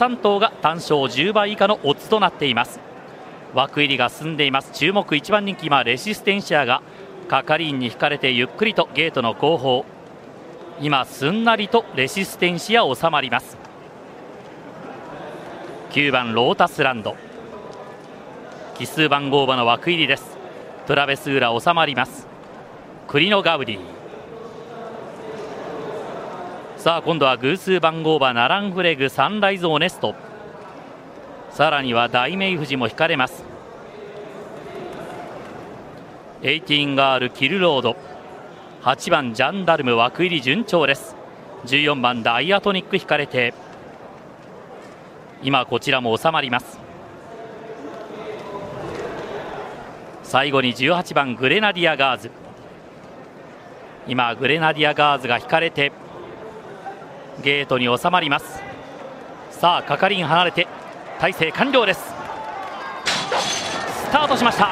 3頭が単勝10倍以下のオッズとなっています。枠入りが進んでいます。注目1番人気今レシステンシアが係員に引かれてゆっくりとゲートの後方。今すんなりとレシステンシア収まります。9番ロータスランド。奇数番号馬の枠入りです。トラベスーラ収まります。クリノガウディ。さあ今度は偶数番号馬ナランフレグサンライズオネスト。さらには大明富士も引かれます。エイティンガールキルロード。8番ジャンダルム枠入り順調です。14番ダイアトニック引かれて。今こちらも収まります。最後に18番グレナディアガーズ。今グレナディアガーズが引かれて。ゲートに収まります。さあ係員離れて体勢完了です。スタートしました。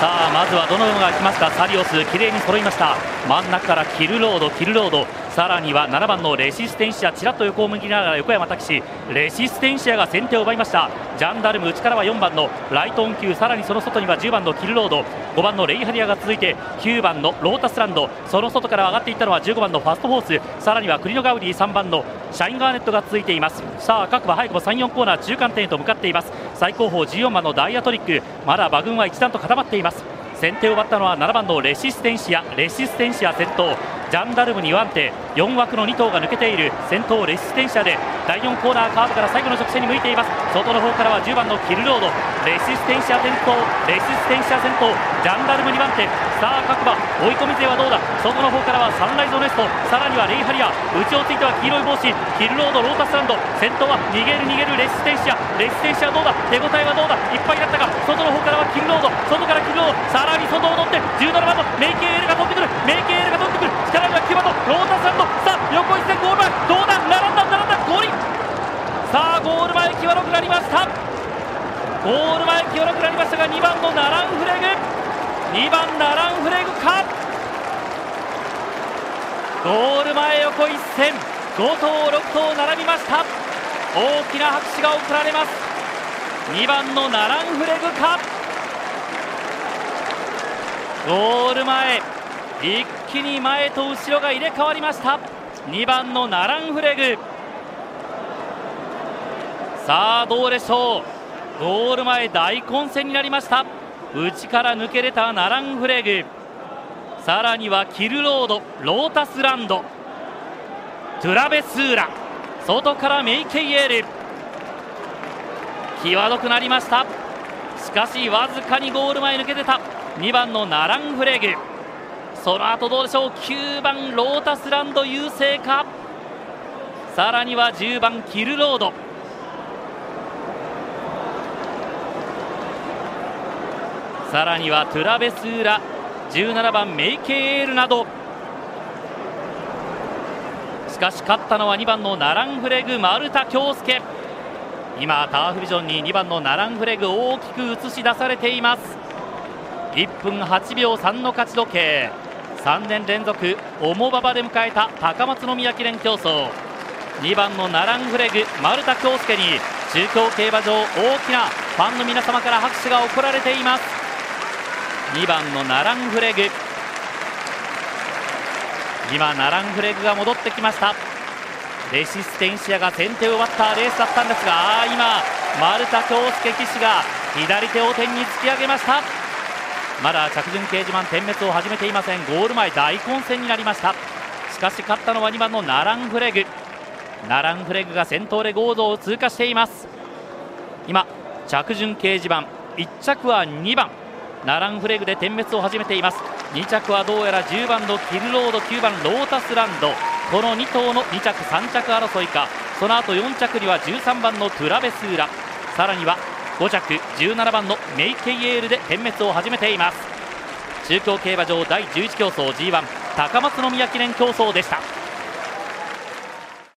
さあまずはどの馬が来ますか？サリオス綺麗に揃いました。真ん中からキルロードキルロード。さらには7番のレシステンシアちらっと横を向きながら横山拓司レシステンシアが先手を奪いました。ジャンダルム内からは4番のライトオン級さらにその外には10番のキルロード。5番のレイハリアが続いて9番のロータスランド。その外から上がっていったのは15番のファストホース。さらにはクリノガウディ3番のシャインガーネットが続いています。さあ各馬早くも34コーナー中間点へと向かっています。最高峰14番のダイアトリック。まだ馬群は一段と固まっています。先手を奪ったのは7番のレシステンシア。レシステンシア先頭。ジャンダルム2番手4枠の2頭が抜けている先頭レシステンシアで第4コーナーカーブから最後の直線に向いています。外の方からは10番のキルロード。レシステンシア先頭レシステンシア先頭ジャンダルム2番手さあ各馬追い込み勢はどうだ？外の方からはサンライズオネストさらにはレイハリア内をついては黄色い帽子キルロードロータスランド。先頭は逃げる逃げるレシステンシアレシステンシアどうだ？手応えはどうだ？いっぱいだったか。外の方からはキルロード。外からキルロード。さらに外を取って17番のメイケーりました。ゴール前際どくなりましたが2番のナランフレグ。2番ナランフレグか。ゴール前横一線。5頭6頭並びました。大きな拍手が送られます。2番のナランフレグか。ゴール前一気に前と後ろが入れ替わりました。2番のナランフレグ。さあどうでしょう。ゴール前大混戦になりました。内から抜け出たナランフレグ。さらにはキルロードロータスランド。トゥラベスーラ。外からメイケイエール。際どくなりました。しかしわずかにゴール前抜けてた。2番のナランフレグ。その後どうでしょう。9番ロータスランド優勢か。さらには10番キルロード。さらにはトゥラベスーラ17番メイケエールなど。しかし勝ったのは2番のナランフレグ丸田恭介。今ターフビジョンに2番のナランフレグ大きく映し出されています。1分8秒3の勝ち時計。3年連続重馬場で迎えた高松宮記念競争。2番のナランフレグ丸田恭介に中京競馬場大きなファンの皆様から拍手が送られています。2番のナランフレグ。今ナランフレグが戻ってきました。レシステンシアが先手を奪ったレースだったんですが今丸田恭介騎手が左手を天に突き上げました。まだ着順掲示板点滅を始めていません。ゴール前大混戦になりました。しかし勝ったのは2番のナランフレグ。ナランフレグが先頭でゴードを通過しています。今着順掲示板1着は2番。ナランフレグで点滅を始めています。2着はどうやら10番のキルロード9番ロータスランド。この2頭の2着3着争いか。その後4着には13番のトゥラベスーラ。さらには5着17番のメイケイエールで点滅を始めています。中京競馬場第11競争 G1 高松宮記念競争でした。